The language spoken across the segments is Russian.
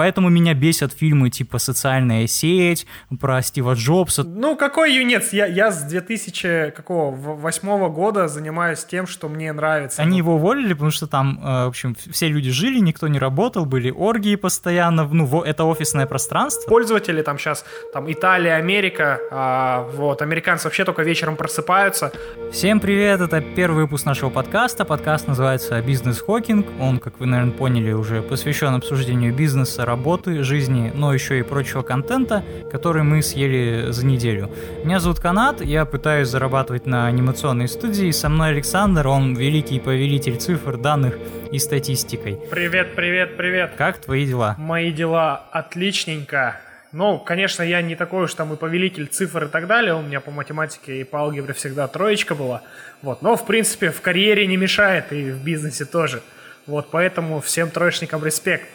Поэтому меня бесят фильмы типа «Социальная сеть», про Стива Джобса. Ну, какой юнец? Я, я с 2008 года занимаюсь тем, что мне нравится. Они его уволили, потому что там, э, в общем, все люди жили, никто не работал, были оргии постоянно, ну, это офисное пространство. Пользователи там сейчас, там Италия, Америка, а, вот, американцы вообще только вечером просыпаются. Всем привет, это первый выпуск нашего подкаста. Подкаст называется «Бизнес-хокинг». Он, как вы, наверное, поняли, уже посвящен обсуждению бизнеса, работы, жизни, но еще и прочего контента, который мы съели за неделю. Меня зовут Канат, я пытаюсь зарабатывать на анимационной студии. Со мной Александр, он великий повелитель цифр, данных и статистикой. Привет, привет, привет. Как твои дела? Мои дела отличненько. Ну, конечно, я не такой уж там и повелитель цифр и так далее. У меня по математике и по алгебре всегда троечка была. Вот. Но, в принципе, в карьере не мешает и в бизнесе тоже. Вот, поэтому всем троечникам респект.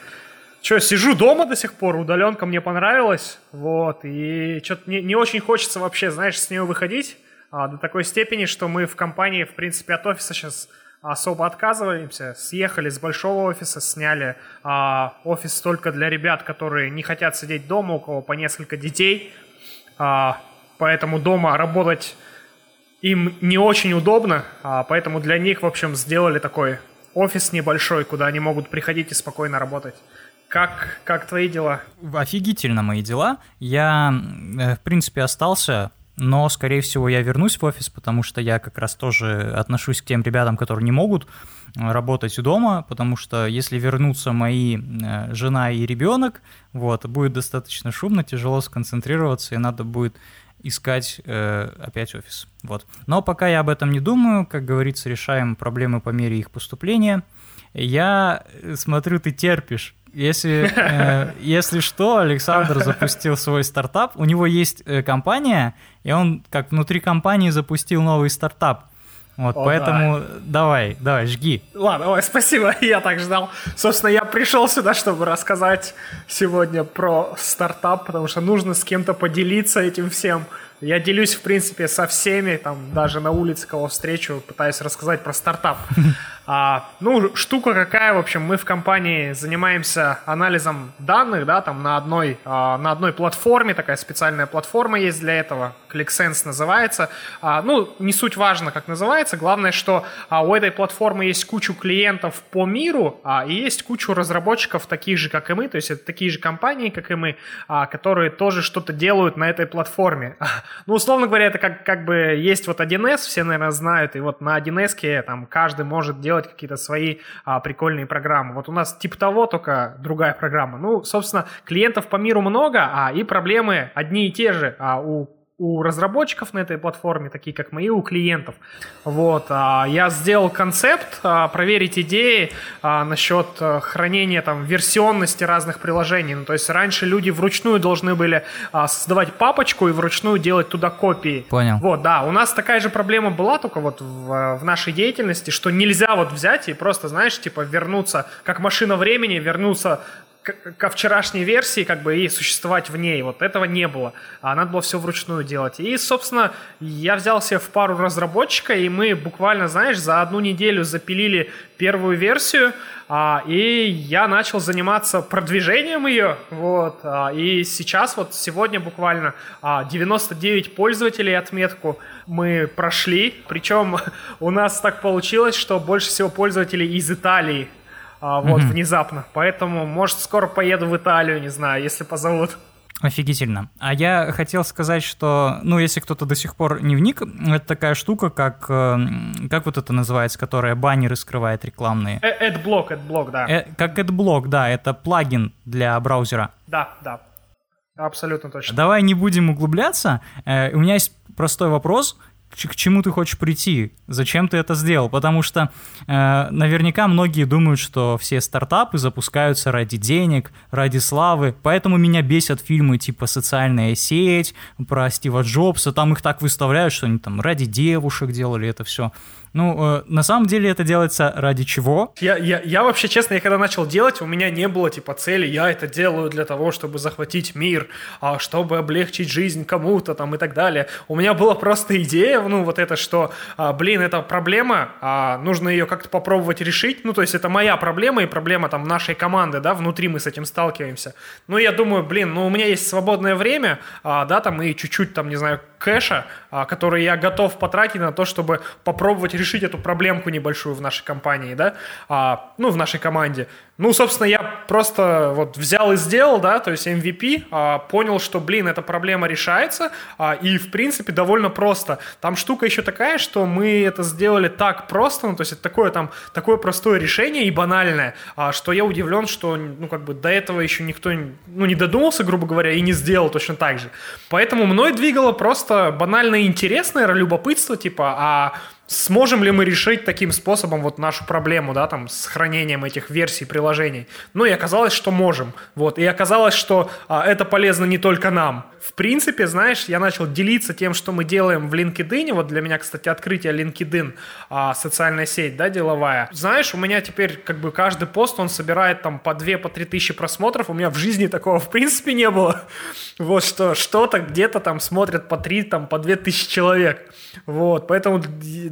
Че, сижу дома до сих пор, удаленка мне понравилась, вот, и что-то не, не очень хочется вообще, знаешь, с нее выходить а, до такой степени, что мы в компании, в принципе, от офиса сейчас особо отказываемся, съехали с большого офиса, сняли а, офис только для ребят, которые не хотят сидеть дома, у кого по несколько детей, а, поэтому дома работать им не очень удобно, а, поэтому для них, в общем, сделали такой офис небольшой, куда они могут приходить и спокойно работать. Как, как твои дела? Офигительно мои дела. Я, э, в принципе, остался но, скорее всего, я вернусь в офис, потому что я как раз тоже отношусь к тем ребятам, которые не могут э, работать дома, потому что если вернутся мои э, жена и ребенок, вот, будет достаточно шумно, тяжело сконцентрироваться, и надо будет искать э, опять офис. Вот. Но пока я об этом не думаю, как говорится, решаем проблемы по мере их поступления. Я смотрю, ты терпишь если, э, если что, Александр запустил свой стартап. У него есть э, компания, и он как внутри компании запустил новый стартап. Вот, О, поэтому да. давай, давай, жги. Ладно, ой, спасибо, я так ждал. Собственно, я пришел сюда, чтобы рассказать сегодня про стартап, потому что нужно с кем-то поделиться этим всем. Я делюсь, в принципе, со всеми, там, даже на улице, кого встречу, пытаюсь рассказать про стартап. А, ну, штука какая, в общем, мы в компании занимаемся анализом данных, да, там на одной, а, на одной платформе, такая специальная платформа есть для этого, ClickSense называется. А, ну, не суть важно, как называется, главное, что а, у этой платформы есть кучу клиентов по миру, а, и есть кучу разработчиков, таких же, как и мы, то есть это такие же компании, как и мы, а, которые тоже что-то делают на этой платформе. Ну, условно говоря, это как, как бы есть вот 1С, все, наверное, знают, и вот на 1С там каждый может делать делать какие-то свои а, прикольные программы. Вот у нас типа того, только другая программа. Ну, собственно, клиентов по миру много, а и проблемы одни и те же а, у у разработчиков на этой платформе, такие как мои, у клиентов. Вот, а, я сделал концепт, а, проверить идеи а, насчет хранения там версионности разных приложений. Ну, то есть раньше люди вручную должны были создавать папочку и вручную делать туда копии. Понял. Вот, да, у нас такая же проблема была только вот в, в нашей деятельности, что нельзя вот взять и просто, знаешь, типа вернуться, как машина времени, вернуться ко вчерашней версии как бы и существовать в ней. Вот этого не было. А надо было все вручную делать. И, собственно, я взял себе в пару разработчика, и мы буквально, знаешь, за одну неделю запилили первую версию, а, и я начал заниматься продвижением ее. Вот, а, и сейчас, вот сегодня буквально а, 99 пользователей отметку мы прошли. Причем у нас так получилось, что больше всего пользователей из Италии а, вот, mm-hmm. внезапно. Поэтому, может, скоро поеду в Италию, не знаю, если позовут. Офигительно. А я хотел сказать, что, ну, если кто-то до сих пор не вник, это такая штука, как, э, как вот это называется, которая баннеры скрывает рекламные. AdBlock, AdBlock, да. Э, как AdBlock, да, это плагин для браузера. Да, да. Абсолютно точно. Давай не будем углубляться. Э, у меня есть простой вопрос к чему ты хочешь прийти, зачем ты это сделал, потому что э, наверняка многие думают, что все стартапы запускаются ради денег, ради славы, поэтому меня бесят фильмы типа «Социальная сеть», про Стива Джобса, там их так выставляют, что они там ради девушек делали это все. Ну, э, на самом деле это делается ради чего? Я, я, я вообще, честно, я когда начал делать, у меня не было типа цели, я это делаю для того, чтобы захватить мир, а, чтобы облегчить жизнь кому-то там и так далее. У меня была просто идея, ну, вот это, что, а, блин, это проблема, а, нужно ее как-то попробовать решить. Ну, то есть это моя проблема и проблема там нашей команды, да, внутри мы с этим сталкиваемся. Ну, я думаю, блин, ну, у меня есть свободное время, а, да, там, и чуть-чуть, там, не знаю, кэша, а, который я готов потратить на то, чтобы попробовать решить эту проблемку небольшую в нашей компании, да, а, ну, в нашей команде. Ну, собственно, я просто вот взял и сделал, да, то есть MVP, а, понял, что, блин, эта проблема решается, а, и, в принципе, довольно просто. Там штука еще такая, что мы это сделали так просто, ну, то есть это такое там, такое простое решение и банальное, а, что я удивлен, что, ну, как бы до этого еще никто, ну, не додумался, грубо говоря, и не сделал точно так же. Поэтому мной двигало просто банальное интересное любопытство, типа, а Сможем ли мы решить таким способом вот нашу проблему, да, там, с хранением этих версий приложений? Ну, и оказалось, что можем. Вот, и оказалось, что а, это полезно не только нам. В принципе, знаешь, я начал делиться тем, что мы делаем в LinkedIn. Вот для меня, кстати, открытие LinkedIn, а, социальная сеть, да, деловая. Знаешь, у меня теперь как бы каждый пост, он собирает там по 2 по 3 тысячи просмотров. У меня в жизни такого в принципе не было. Вот что, что-то где-то там смотрят по 3, там, по 2 тысячи человек. Вот, поэтому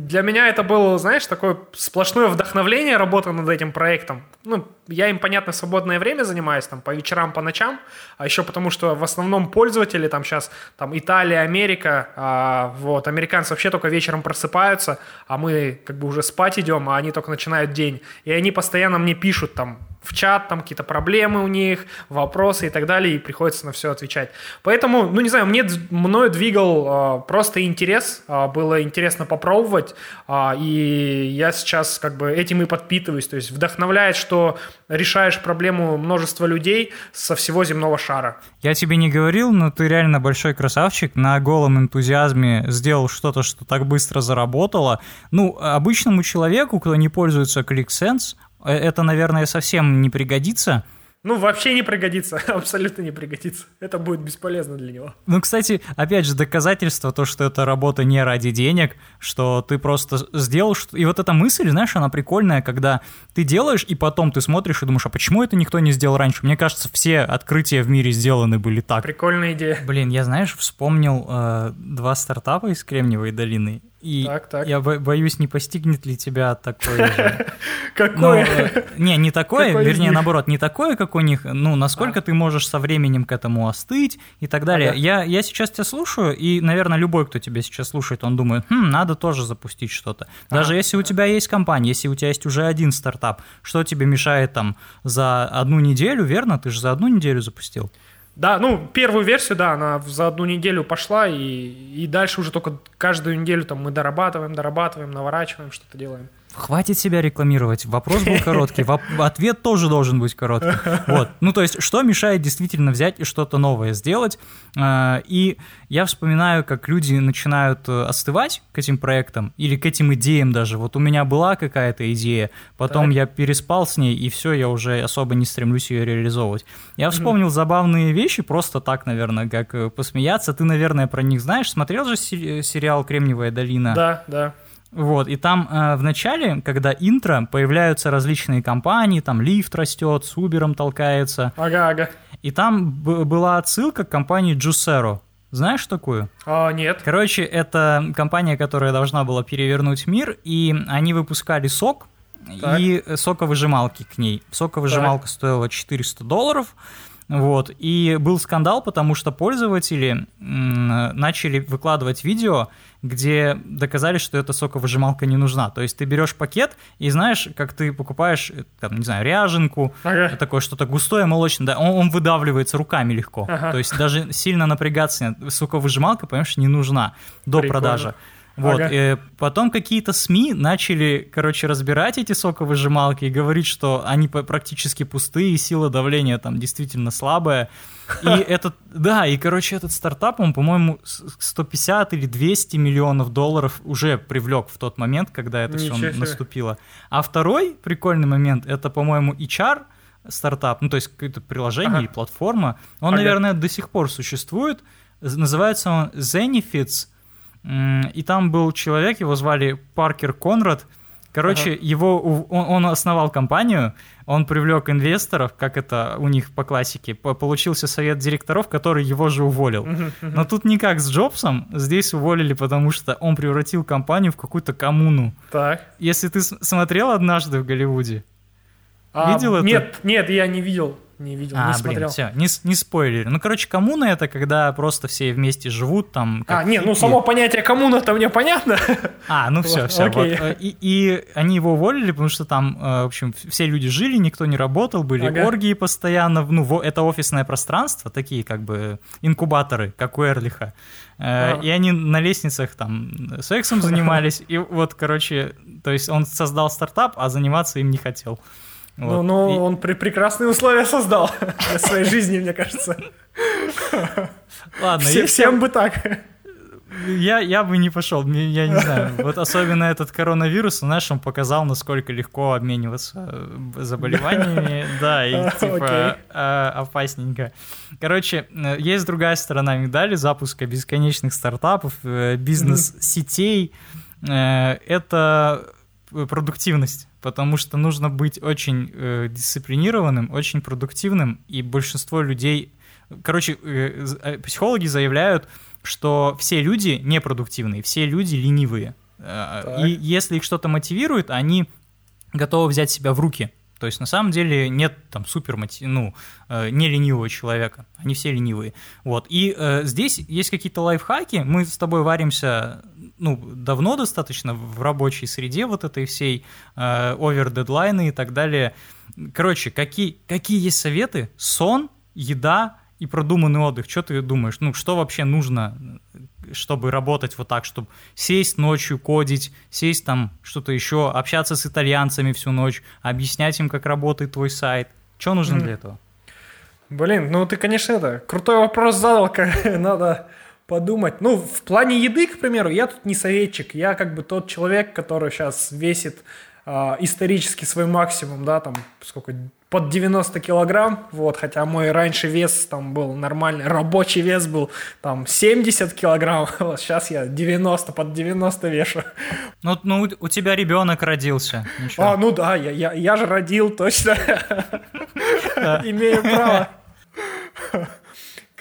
для меня это было, знаешь, такое сплошное вдохновление работа над этим проектом. Ну, я им, понятно, свободное время занимаюсь, там, по вечерам, по ночам, а еще потому, что в основном пользователи, там, сейчас, там, Италия, Америка, а, вот, американцы вообще только вечером просыпаются, а мы, как бы, уже спать идем, а они только начинают день, и они постоянно мне пишут, там, в чат, там какие-то проблемы у них, вопросы и так далее, и приходится на все отвечать. Поэтому, ну не знаю, мне мною двигал э, просто интерес, э, было интересно попробовать, э, и я сейчас как бы этим и подпитываюсь, то есть вдохновляет, что решаешь проблему множества людей со всего земного шара. Я тебе не говорил, но ты реально большой красавчик, на голом энтузиазме сделал что-то, что так быстро заработало. Ну, обычному человеку, кто не пользуется ClickSense, это, наверное, совсем не пригодится. Ну, вообще не пригодится, абсолютно не пригодится. Это будет бесполезно для него. Ну, кстати, опять же, доказательство то, что это работа не ради денег, что ты просто сделал... Что... И вот эта мысль, знаешь, она прикольная, когда ты делаешь, и потом ты смотришь и думаешь, а почему это никто не сделал раньше? Мне кажется, все открытия в мире сделаны были так. Прикольная идея. Блин, я, знаешь, вспомнил э, два стартапа из Кремниевой долины, и так, так. я боюсь, не постигнет ли тебя такое же. Какое? Э, не, не такое, вернее, наоборот, не такое, как у них, ну, насколько а. ты можешь со временем к этому остыть и так далее. Я, я сейчас тебя слушаю, и, наверное, любой, кто тебя сейчас слушает, он думает, хм, надо тоже запустить что-то. Даже если у тебя есть компания, если у тебя есть уже один стартап, что тебе мешает там за одну неделю, верно? Ты же за одну неделю запустил. Да, ну, первую версию, да, она за одну неделю пошла, и, и дальше уже только каждую неделю там мы дорабатываем, дорабатываем, наворачиваем, что-то делаем. Хватит себя рекламировать. Вопрос был короткий. Ответ тоже должен быть короткий. Вот. Ну, то есть, что мешает действительно взять и что-то новое сделать? А, и я вспоминаю, как люди начинают э, остывать к этим проектам или к этим идеям даже. Вот у меня была какая-то идея, потом так. я переспал с ней, и все, я уже особо не стремлюсь ее реализовывать. Я вспомнил забавные вещи, просто так, наверное, как э, посмеяться. Ты, наверное, про них знаешь. Смотрел же сериал «Кремниевая долина»? Да, да. Вот, и там э, в начале, когда интро, появляются различные компании, там лифт растет, с Uber толкается. Ага, ага. И там была отсылка к компании Juicero. Знаешь такую? А, нет. Короче, это компания, которая должна была перевернуть мир, и они выпускали сок так. и соковыжималки к ней. Соковыжималка так. стоила 400 долларов. Вот. И был скандал, потому что пользователи начали выкладывать видео, где доказали, что эта соковыжималка не нужна. То есть ты берешь пакет и знаешь, как ты покупаешь, там, не знаю, ряженку, ага. такое что-то густое, молочное, да, он, он выдавливается руками легко. Ага. То есть даже сильно напрягаться соковыжималка, понимаешь, не нужна до Прикольно. продажи. Вот, ага. и потом какие-то СМИ начали, короче, разбирать эти соковыжималки и говорить, что они практически пустые, сила давления там действительно слабая. И этот, да, и, короче, этот стартап, он, по-моему, 150 или 200 миллионов долларов уже привлек в тот момент, когда это все наступило. А второй прикольный момент, это, по-моему, HR, стартап, ну, то есть какое-то приложение ага. или платформа, он, ага. наверное, до сих пор существует, называется он Zenefits, и там был человек, его звали Паркер Конрад, Короче, ага. его, он, он основал компанию, он привлек инвесторов, как это у них по классике, получился совет директоров, который его же уволил. Но тут никак с Джобсом, здесь уволили, потому что он превратил компанию в какую-то коммуну. Так. Если ты смотрел однажды в Голливуде, а, видел это? Нет, нет, я не видел. Не видел, а, не смотрел. Блин, все, не, не спойлери. Ну, короче, коммуна это когда просто все вместе живут там. А, нет, ну само понятие коммуна-то мне понятно. А, ну все, все. Вот. Э, и, и они его уволили, потому что там, э, в общем, все люди жили, никто не работал, были ага. оргии постоянно. Ну, это офисное пространство, такие как бы инкубаторы, как у Эрлиха. А. И они на лестницах там сексом занимались. И вот, короче, то есть он создал стартап, а заниматься им не хотел. Вот. Ну, ну и... он при прекрасные условия создал для своей жизни, мне кажется. Ладно, Все, всем бы так. Я, я бы не пошел, я не знаю. Вот особенно этот коронавирус, знаешь, он показал, насколько легко обмениваться э, заболеваниями. Да, и типа а, опасненько. Короче, э, есть другая сторона медали запуска бесконечных стартапов, э, бизнес-сетей. Это продуктивность потому что нужно быть очень э, дисциплинированным, очень продуктивным, и большинство людей... Короче, э, э психологи заявляют, что все люди непродуктивные, все люди ленивые. Э, так. И если их что-то мотивирует, они готовы взять себя в руки. То есть на самом деле нет там супер ну, э, не ленивого человека, они все ленивые. Вот. И э, здесь есть какие-то лайфхаки, мы с тобой варимся ну, давно достаточно в рабочей среде вот этой всей, э, овер-дедлайны и так далее. Короче, какие, какие есть советы? Сон, еда и продуманный отдых. Что ты думаешь? Ну, что вообще нужно, чтобы работать вот так, чтобы сесть ночью, кодить, сесть там что-то еще, общаться с итальянцами всю ночь, объяснять им, как работает твой сайт? Что нужно mm. для этого? Блин, ну ты, конечно, это, крутой вопрос задал, как надо подумать. Ну, в плане еды, к примеру, я тут не советчик. Я как бы тот человек, который сейчас весит э, исторически свой максимум, да, там, сколько, под 90 килограмм, вот, хотя мой раньше вес там был нормальный, рабочий вес был там 70 килограмм, вот сейчас я 90, под 90 вешу. Ну, ну у тебя ребенок родился. Ничего. А, ну да, я, я, я же родил, точно. Имею право.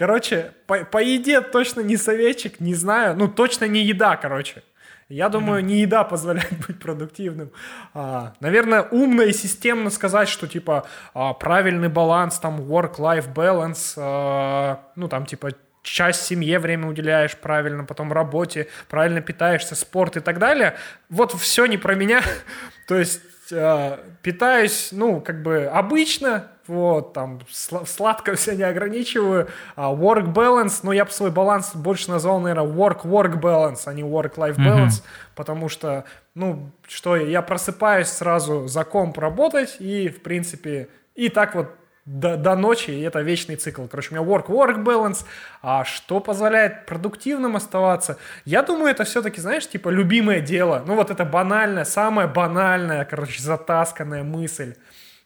Короче, по, по еде точно не советчик, не знаю. Ну, точно не еда, короче. Я думаю, не еда позволяет быть продуктивным. А, наверное, умно и системно сказать, что типа а, правильный баланс, там work-life balance, а, ну там типа часть семье время уделяешь правильно, потом работе, правильно питаешься, спорт и так далее. Вот все не про меня. То есть э, питаюсь, ну, как бы обычно, вот, там, сладко все не ограничиваю. А work balance, ну, я бы свой баланс больше назвал, наверное, work-work balance, а не work-life balance, mm-hmm. потому что, ну, что я просыпаюсь сразу за комп работать, и, в принципе, и так вот до, до ночи, и это вечный цикл. Короче, у меня work-work balance. А что позволяет продуктивным оставаться? Я думаю, это все-таки, знаешь, типа любимое дело. Ну вот это банальное, самое банальное, короче, затасканная мысль.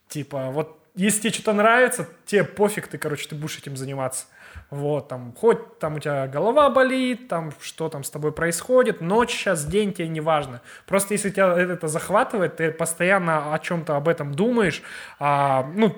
Типа, вот если тебе что-то нравится, тебе пофиг, ты, короче, ты будешь этим заниматься. Вот, там, хоть там у тебя голова болит, там, что там с тобой происходит, ночь сейчас, день, тебе не важно. Просто если тебя это захватывает, ты постоянно о чем-то об этом думаешь, а, ну,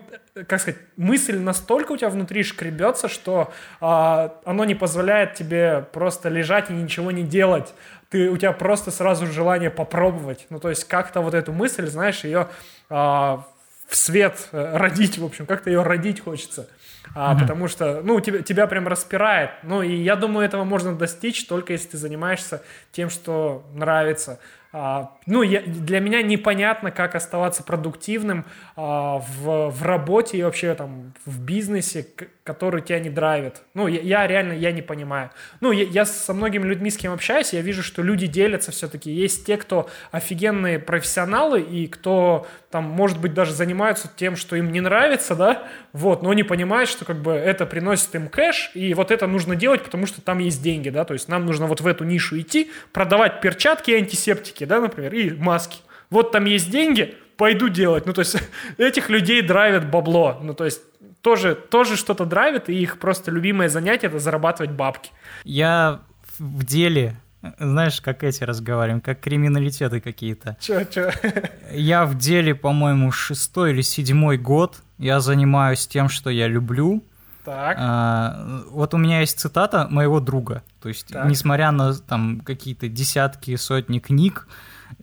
как сказать, мысль настолько у тебя внутри шкребется, что а, оно не позволяет тебе просто лежать и ничего не делать. Ты, у тебя просто сразу желание попробовать. Ну, то есть как-то вот эту мысль, знаешь, ее а, в свет э, родить, в общем, как-то ее родить хочется. А, mm-hmm. Потому что, ну, тебя, тебя прям распирает. Ну, и я думаю, этого можно достичь только если ты занимаешься тем, что нравится. А, ну, я, для меня непонятно, как оставаться продуктивным а, в, в работе и вообще там в бизнесе, который тебя не драйвит. Ну, я, я реально, я не понимаю. Ну, я, я со многими людьми, с кем общаюсь, я вижу, что люди делятся все-таки. Есть те, кто офигенные профессионалы и кто там, может быть, даже занимаются тем, что им не нравится, да, вот, но они понимают, что как бы это приносит им кэш, и вот это нужно делать, потому что там есть деньги, да, то есть нам нужно вот в эту нишу идти, продавать перчатки и антисептики, да, например, и маски. Вот там есть деньги, пойду делать. Ну, то есть этих людей драйвит бабло. Ну, то есть тоже, тоже что-то драйвит, и их просто любимое занятие – это зарабатывать бабки. Я в деле знаешь, как эти разговариваем, как криминалитеты какие-то. Чё, чё? Я в деле, по-моему, шестой или седьмой год. Я занимаюсь тем, что я люблю. Так. А, вот у меня есть цитата моего друга. То есть, Так. несмотря на там какие-то десятки, сотни книг,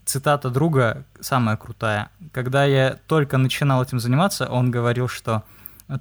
цитата друга самая крутая. Когда я только начинал этим заниматься, он говорил, что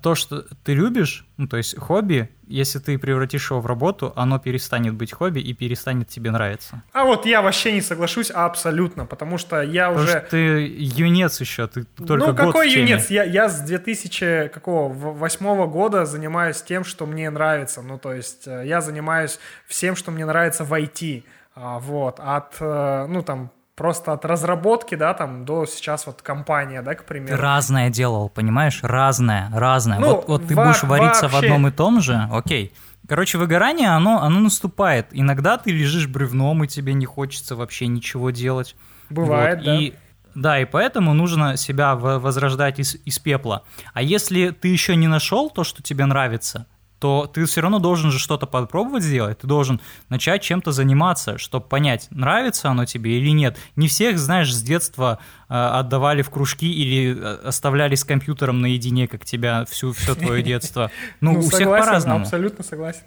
то, что ты любишь, ну, то есть хобби, если ты превратишь его в работу, оно перестанет быть хобби и перестанет тебе нравиться. А вот я вообще не соглашусь абсолютно, потому что я Потому уже... что ты юнец еще, ты только ну, какой юнец? Я, я с 2000 какого, в- восьмого года занимаюсь тем, что мне нравится. Ну, то есть э, я занимаюсь всем, что мне нравится в IT. А, вот. От, э, ну, там, просто от разработки, да, там, до сейчас вот компания, да, к Ты примеру. разное делал, понимаешь? Разное, разное. Ну, вот, вот ты будешь вариться в вообще. одном и том же, окей. Короче, выгорание, оно, оно наступает. Иногда ты лежишь бревном, и тебе не хочется вообще ничего делать. Бывает, Вот, да. И, да, и поэтому нужно себя в- возрождать из, из пепла. А если ты еще не нашел то, что тебе нравится, то ты все равно должен же что-то попробовать сделать. Ты должен начать чем-то заниматься, чтобы понять, нравится оно тебе или нет. Не всех, знаешь, с детства э, отдавали в кружки или э, оставляли с компьютером наедине, как тебя всю, все твое детство. Ну, у всех по-разному. Абсолютно согласен.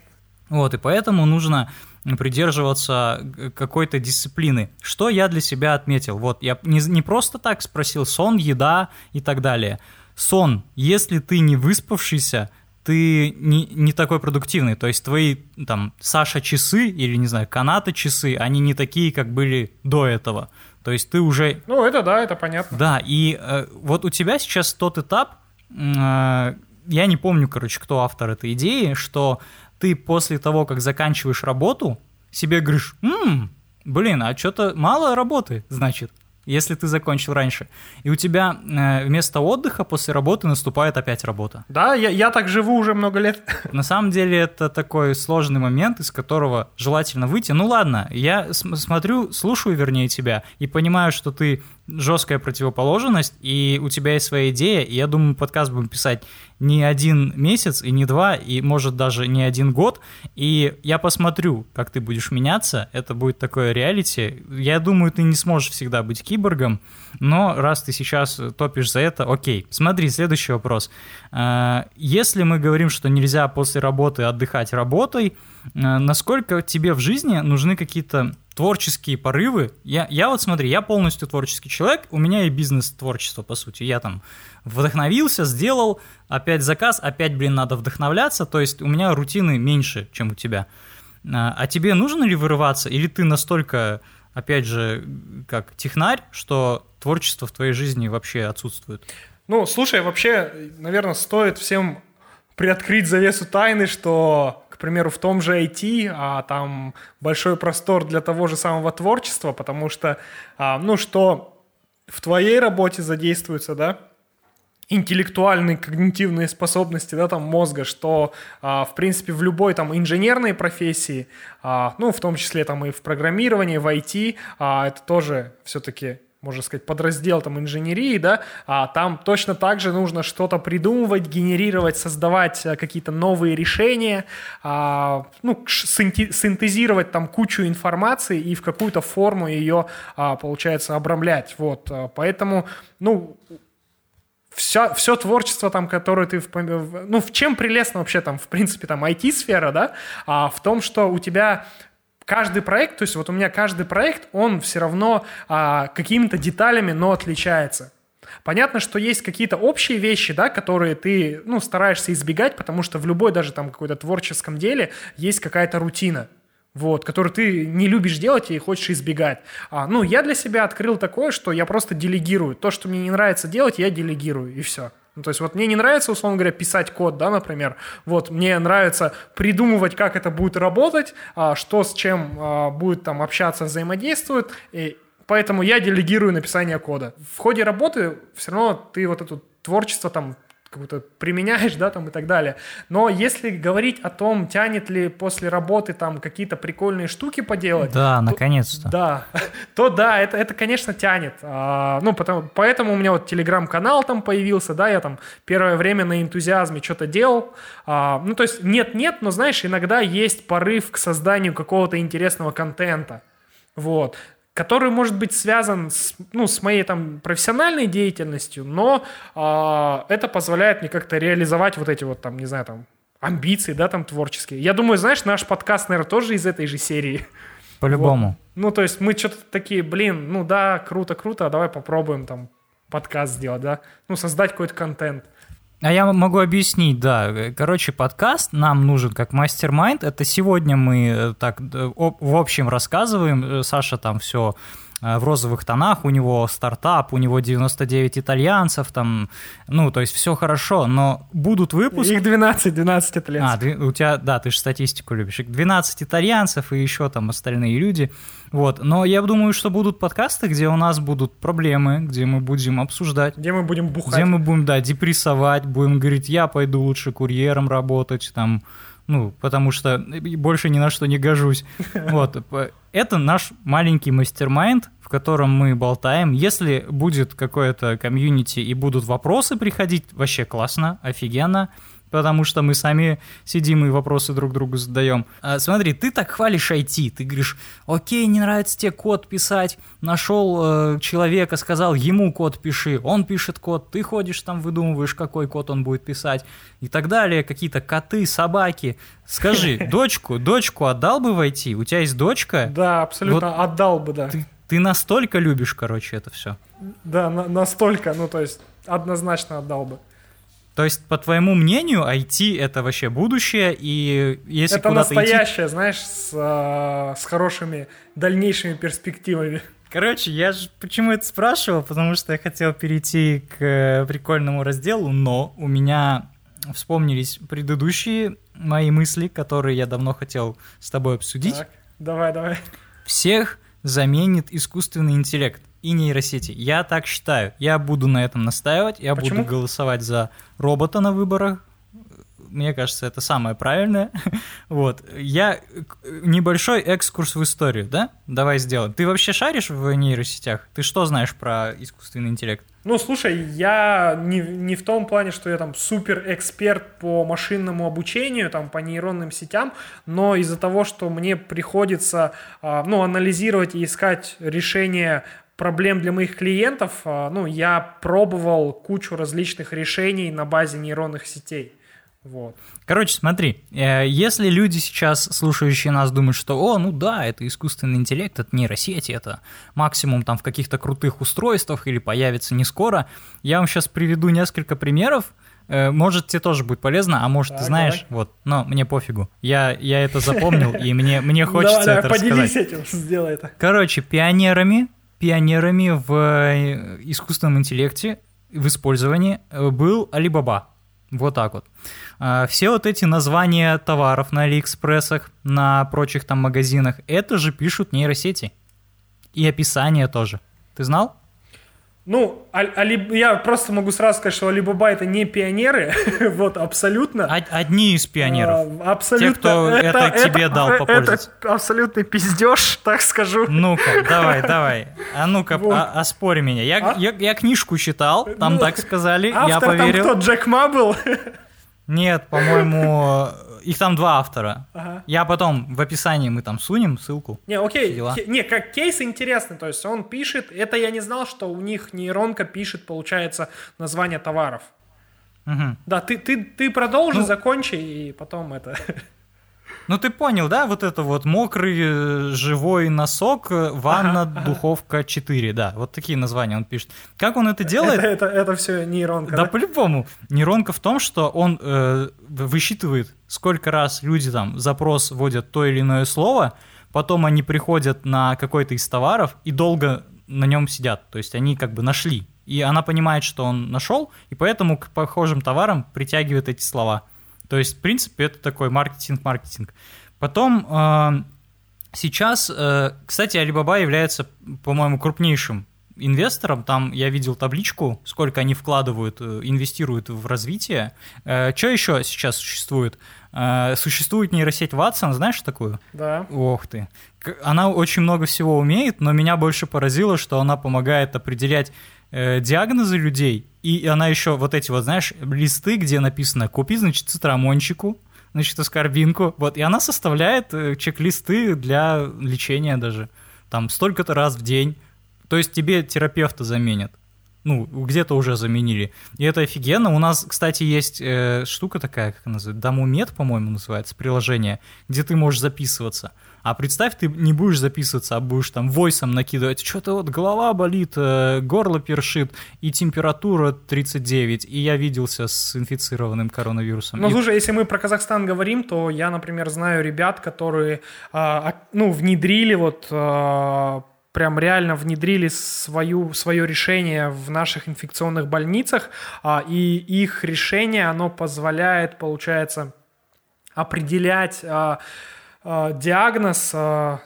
Вот, и поэтому нужно придерживаться э, какой-то дисциплины. Что я для себя отметил? Вот, я не, не просто так спросил сон, еда и так далее. Сон, если ты не выспавшийся, ты не, не такой продуктивный. То есть твои там Саша часы или, не знаю, канаты часы, они не такие, как были до этого. То есть ты уже Ну, это да, это понятно. да, и э, вот у тебя сейчас тот этап, э, я не помню, короче, кто автор этой идеи, что ты после того, как заканчиваешь работу, себе говоришь, «М, блин, а что-то мало работы, значит, если ты закончил раньше. И у тебя э, вместо отдыха после работы наступает опять работа. Да, я, я так живу уже много лет. На самом деле это такой сложный момент, из которого желательно выйти. Ну ладно, я см- смотрю, слушаю, вернее, тебя, и понимаю, что ты жесткая противоположность, и у тебя есть своя идея, и я думаю, подкаст будем писать не один месяц, и не два, и может даже не один год, и я посмотрю, как ты будешь меняться, это будет такое реалити. Я думаю, ты не сможешь всегда быть киборгом, но раз ты сейчас топишь за это, окей. Смотри, следующий вопрос. Э, Если мы говорим, что нельзя после работы отдыхать работой, э, насколько тебе в жизни нужны какие-то творческие порывы? Я, я вот смотри, я полностью творческий человек, у меня и бизнес творчество, по сути. Я там вдохновился, сделал, опять заказ, опять, блин, надо вдохновляться, то есть у меня рутины меньше, чем у тебя. А а тебе нужно ли вырываться, или ты настолько, опять же, как технарь, что творчество в твоей жизни вообще отсутствует? Ну, слушай, вообще, наверное, стоит всем приоткрыть завесу тайны, что, к примеру, в том же IT, а там большой простор для того же самого творчества, потому что, а, ну, что в твоей работе задействуются, да, интеллектуальные когнитивные способности да, там, мозга, что, а, в принципе, в любой там инженерной профессии, а, ну, в том числе там и в программировании, в IT, а, это тоже все-таки можно сказать, подраздел там инженерии, да, а там точно так же нужно что-то придумывать, генерировать, создавать а, какие-то новые решения, а, ну, синтезировать там кучу информации и в какую-то форму ее, а, получается, обрамлять, вот, а, поэтому, ну, все, все творчество там, которое ты... Ну, в чем прелестно вообще там, в принципе, там, IT-сфера, да, а, в том, что у тебя каждый проект, то есть вот у меня каждый проект, он все равно а, какими-то деталями, но отличается. Понятно, что есть какие-то общие вещи, да, которые ты, ну, стараешься избегать, потому что в любой даже там какой-то творческом деле есть какая-то рутина, вот, которую ты не любишь делать и хочешь избегать. А, ну, я для себя открыл такое, что я просто делегирую. То, что мне не нравится делать, я делегирую, и все. Ну, то есть вот мне не нравится, условно говоря, писать код, да, например. Вот мне нравится придумывать, как это будет работать, а, что с чем а, будет там общаться, взаимодействует. И поэтому я делегирую написание кода. В ходе работы все равно ты вот это творчество там как-то применяешь, да, там и так далее. Но если говорить о том, тянет ли после работы там какие-то прикольные штуки поделать, Да, наконец-то. да, то да, это, это конечно, тянет. А, ну, потому, поэтому у меня вот телеграм-канал там появился, да, я там первое время на энтузиазме что-то делал. А, ну, то есть нет-нет, но, знаешь, иногда есть порыв к созданию какого-то интересного контента. вот, который может быть связан с, ну, с моей там профессиональной деятельностью, но э, это позволяет мне как-то реализовать вот эти вот там, не знаю, там, амбиции, да, там, творческие. Я думаю, знаешь, наш подкаст, наверное, тоже из этой же серии. По-любому. Вот. Ну, то есть мы что-то такие, блин, ну да, круто, круто, а давай попробуем там подкаст сделать, да, ну, создать какой-то контент. А я могу объяснить, да. Короче, подкаст нам нужен как мастер-майнд. Это сегодня мы э, так в общем рассказываем. Э, Саша там все Э, в розовых тонах, у него стартап, у него 99 итальянцев, там, ну, то есть все хорошо, но будут выпуски... Их 12, 12 итальянцев. А, у тебя, да, ты же статистику любишь. 12 итальянцев и еще там остальные люди, вот. Но я думаю, что будут подкасты, где у нас будут проблемы, где мы будем обсуждать. Где мы будем бухать. Где мы будем, да, депрессовать, будем говорить, я пойду лучше курьером работать, там, ну, потому что больше ни на что не гожусь. Вот. Это наш маленький мастер-майнд, в котором мы болтаем. Если будет какое-то комьюнити и будут вопросы приходить, вообще классно, офигенно потому что мы сами сидим и вопросы друг другу задаем. А, смотри, ты так хвалишь IT, ты говоришь, окей, не нравится тебе код писать, нашел э, человека, сказал, ему код пиши, он пишет код, ты ходишь там, выдумываешь, какой код он будет писать и так далее, какие-то коты, собаки. Скажи, дочку, дочку отдал бы в IT? У тебя есть дочка? Да, абсолютно вот отдал бы, да. Ты, ты настолько любишь, короче, это все. Да, на, настолько, ну то есть однозначно отдал бы. То есть, по твоему мнению, IT это вообще будущее, и если это настоящее, идти... знаешь, с, а, с хорошими дальнейшими перспективами. Короче, я же почему это спрашивал, потому что я хотел перейти к э, прикольному разделу, но у меня вспомнились предыдущие мои мысли, которые я давно хотел с тобой обсудить. Так, давай, давай. Всех заменит искусственный интеллект и нейросети. Я так считаю. Я буду на этом настаивать. Я Почему? буду голосовать за робота на выборах. Мне кажется, это самое правильное. вот. Я небольшой экскурс в историю, да? Давай сделаем. Ты вообще шаришь в нейросетях? Ты что знаешь про искусственный интеллект? Ну, слушай, я не, не в том плане, что я там супер эксперт по машинному обучению, там, по нейронным сетям, но из-за того, что мне приходится, а, ну, анализировать и искать решения проблем для моих клиентов, а, ну, я пробовал кучу различных решений на базе нейронных сетей. Вот. Короче, смотри, э, если люди сейчас, слушающие нас, думают, что, о, ну да, это искусственный интеллект, это нейросети, это максимум там в каких-то крутых устройствах или появится не скоро, я вам сейчас приведу несколько примеров, э, может, тебе тоже будет полезно, а может, так, ты знаешь, давай. вот, но мне пофигу. Я, я это запомнил, и мне, мне хочется это давай, поделись этим, сделай это. Короче, пионерами пионерами в э, искусственном интеллекте в использовании э, был Alibaba. Вот так вот. А, все вот эти названия товаров на Алиэкспрессах, на прочих там магазинах, это же пишут нейросети. И описание тоже. Ты знал? Ну, Али, я просто могу сразу сказать, что Алибаба это не пионеры, вот, абсолютно. Одни из пионеров. А, абсолютно. Те, кто это, это тебе это, дал попользоваться. Это абсолютный пиздеж, так скажу. Ну-ка, давай, давай. А ну-ка, вот. а, оспори меня. Я, а? я, я книжку читал, там ну, так сказали, я поверил. там кто, Джек Ма был? Нет, по-моему, их там два автора. Ага. Я потом в описании мы там сунем ссылку. Не, окей. Дела. Не, как кейс интересный. То есть он пишет, это я не знал, что у них нейронка пишет, получается, название товаров. Угу. Да, ты, ты, ты продолжи, ну, закончи, и потом это... Ну ты понял, да, вот это вот мокрый э, живой носок, э, ванна, ага, духовка 4, да, вот такие названия он пишет. Как он это делает? Это, это, это все нейронка. Да, да? по-любому. Нейронка в том, что он э, высчитывает, сколько раз люди там запрос вводят то или иное слово, потом они приходят на какой-то из товаров и долго на нем сидят. То есть они как бы нашли. И она понимает, что он нашел, и поэтому к похожим товарам притягивает эти слова. То есть, в принципе, это такой маркетинг-маркетинг. Потом э, сейчас, э, кстати, Alibaba является, по-моему, крупнейшим инвестором. Там я видел табличку, сколько они вкладывают, э, инвестируют в развитие. Э, что еще сейчас существует? Существует нейросеть Watson, знаешь такую? Да. Ох ты. Она очень много всего умеет, но меня больше поразило, что она помогает определять диагнозы людей, и она еще вот эти вот, знаешь, листы, где написано «Купи, значит, цитрамончику», значит, аскорбинку, вот, и она составляет э, чек-листы для лечения даже. там столько-то раз в день. То есть тебе терапевта заменят. Ну, где-то уже заменили. И это офигенно. У нас, кстати, есть э, штука такая, как она называется, Домумед, по-моему, называется, приложение, где ты можешь записываться. А представь, ты не будешь записываться, а будешь там войсом накидывать, что-то вот голова болит, э, горло першит, и температура 39, и я виделся с инфицированным коронавирусом. Ну, и... слушай, если мы про Казахстан говорим, то я, например, знаю ребят, которые, э, ну, внедрили вот э, прям реально внедрили свою, свое решение в наших инфекционных больницах, а, и их решение, оно позволяет, получается, определять а, а, диагноз,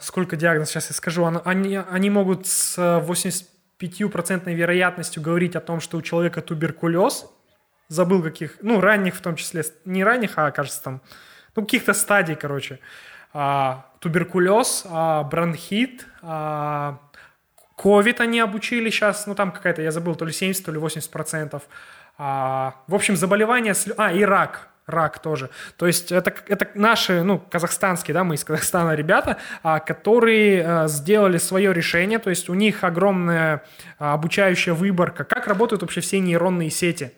сколько диагноз, сейчас я скажу, они, они могут с 85% вероятностью говорить о том, что у человека туберкулез, забыл каких, ну, ранних в том числе, не ранних, а, кажется, там, ну, каких-то стадий, короче, туберкулез, бронхит, ковид они обучили сейчас, ну там какая-то, я забыл, то ли 70, то ли 80 процентов. А, в общем, заболевания, а, и рак, рак тоже. То есть это, это наши, ну, казахстанские, да, мы из Казахстана ребята, а, которые а, сделали свое решение, то есть у них огромная а, обучающая выборка, как работают вообще все нейронные сети.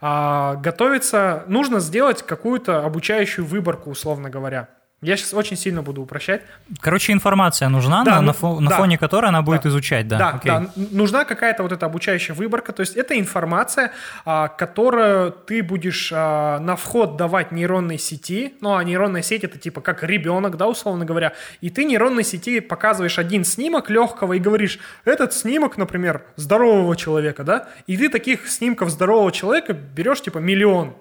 А, готовится, нужно сделать какую-то обучающую выборку, условно говоря. Я сейчас очень сильно буду упрощать. Короче, информация нужна, да, на, на, фо, да, на фоне которой она будет да, изучать, да? Да, окей. да, нужна какая-то вот эта обучающая выборка, то есть это информация, а, которую ты будешь а, на вход давать нейронной сети, ну а нейронная сеть это типа как ребенок, да, условно говоря, и ты нейронной сети показываешь один снимок легкого и говоришь, этот снимок, например, здорового человека, да, и ты таких снимков здорового человека берешь типа миллион,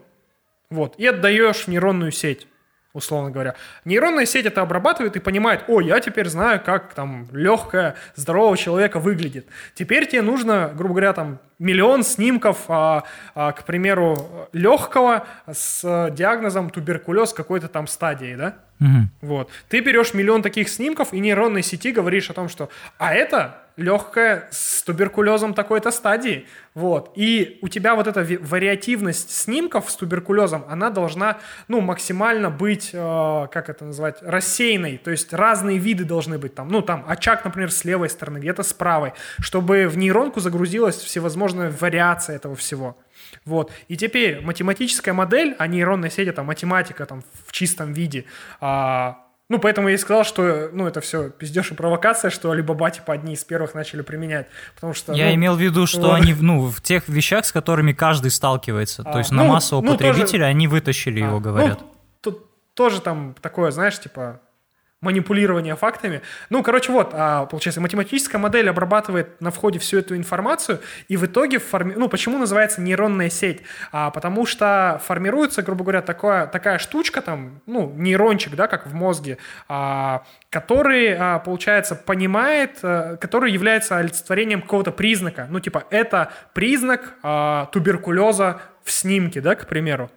вот, и отдаешь в нейронную сеть условно говоря. Нейронная сеть это обрабатывает и понимает, о, я теперь знаю, как там легкая, здорового человека выглядит. Теперь тебе нужно, грубо говоря, там миллион снимков, а, а, к примеру, легкого с диагнозом туберкулез какой-то там стадии, да? Угу. Вот. Ты берешь миллион таких снимков и нейронной сети говоришь о том, что а это легкая с туберкулезом такой-то стадии. Вот. И у тебя вот эта вариативность снимков с туберкулезом, она должна, ну, максимально быть, э, как это назвать, рассеянной. То есть разные виды должны быть там. Ну, там очаг, например, с левой стороны, где-то с правой, чтобы в нейронку загрузилась всевозможная вариация этого всего. Вот. И теперь математическая модель, а нейронная сеть — это математика там, в чистом виде. А, ну, поэтому я и сказал, что, ну, это все пиздеж и провокация, что Alibaba, типа, одни из первых начали применять, потому что... Я ну, имел в виду, что вот. они, ну, в тех вещах, с которыми каждый сталкивается, а, то есть ну, на массового ну, потребителя тоже... они вытащили а, его, говорят. Ну, тут тоже там такое, знаешь, типа, манипулирования фактами. Ну, короче, вот, а, получается, математическая модель обрабатывает на входе всю эту информацию, и в итоге, форми... ну, почему называется нейронная сеть? А, потому что формируется, грубо говоря, такое, такая штучка, там, ну, нейрончик, да, как в мозге, а, который, а, получается, понимает, а, который является олицетворением какого-то признака. Ну, типа, это признак а, туберкулеза в снимке, да, к примеру.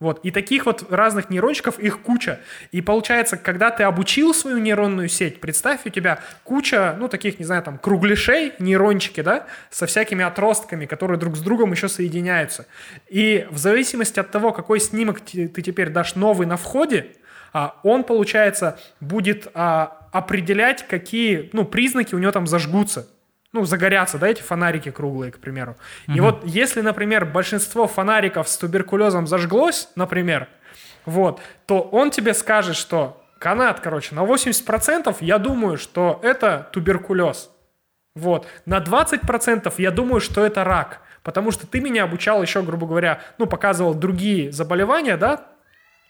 Вот. И таких вот разных нейрончиков, их куча. И получается, когда ты обучил свою нейронную сеть, представь, у тебя куча, ну, таких, не знаю, там, кругляшей, нейрончики, да, со всякими отростками, которые друг с другом еще соединяются. И в зависимости от того, какой снимок ты теперь дашь новый на входе, а, он, получается, будет а, определять, какие, ну, признаки у него там зажгутся ну, загорятся, да, эти фонарики круглые, к примеру. Угу. И вот если, например, большинство фонариков с туберкулезом зажглось, например, вот, то он тебе скажет, что канат, короче, на 80% я думаю, что это туберкулез. Вот. На 20% я думаю, что это рак. Потому что ты меня обучал еще, грубо говоря, ну, показывал другие заболевания, да,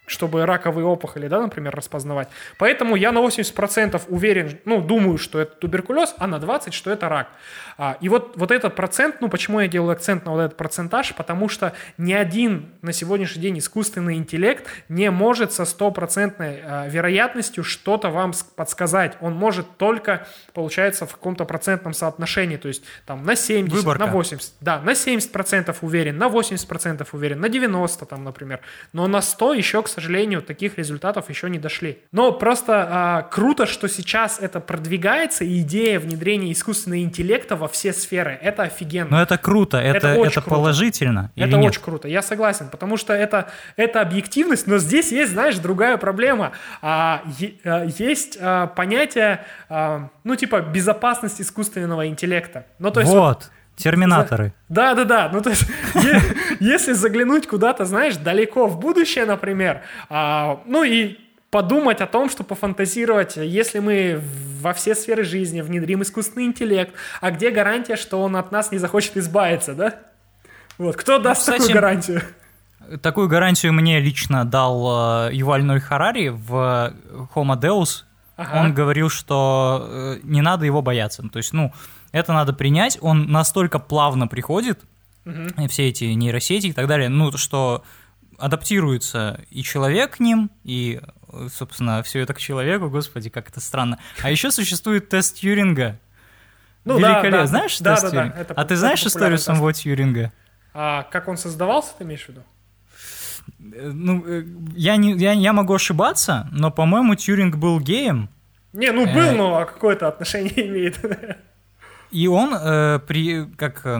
чтобы раковые опухоли, да, например, распознавать. Поэтому я на 80% уверен, ну, думаю, что это туберкулез, а на 20%, что это рак. А, и вот, вот этот процент, ну, почему я делаю акцент на вот этот процентаж, потому что ни один на сегодняшний день искусственный интеллект не может со стопроцентной а, вероятностью что-то вам подсказать. Он может только, получается, в каком-то процентном соотношении, то есть там на 70, Выборка. на 80, да, на 70% уверен, на 80% уверен, на 90% там, например, но на 100 еще, к сожалению, таких результатов еще не дошли. Но просто а, круто, что сейчас это продвигается, и идея внедрения искусственного интеллекта во все сферы. Это офигенно. Но это круто, это, это, это круто. положительно. Это или очень круто, я согласен, потому что это, это объективность, но здесь есть, знаешь, другая проблема. А, а, есть а, понятие, а, ну, типа, безопасность искусственного интеллекта. Ну, то есть, вот. Терминаторы. Да, да, да. Ну, то есть, если заглянуть куда-то, знаешь, далеко в будущее, например, а, ну и подумать о том, что пофантазировать, если мы во все сферы жизни внедрим искусственный интеллект, а где гарантия, что он от нас не захочет избавиться, да? Вот, кто даст ну, Кстати, такую гарантию? Такую гарантию мне лично дал э, Юваль Ной Харари в Homo Deus. Ага. Он говорил, что э, не надо его бояться. То есть, ну, это надо принять. Он настолько плавно приходит, угу. все эти нейросети и так далее, ну, что адаптируется и человек к ним, и, собственно, все это к человеку, господи, как это странно. А еще существует тест Тьюринга. Ну, Великолепно. Да, да. Знаешь да, тест да, Тьюринга? Да, это, а ты знаешь историю самого Тьюринга? А как он создавался, ты имеешь в виду? Ну, э, я, не, я, я могу ошибаться, но, по-моему, Тьюринг был геем. Не, ну был, э, но какое-то отношение имеет. И он э, при как э,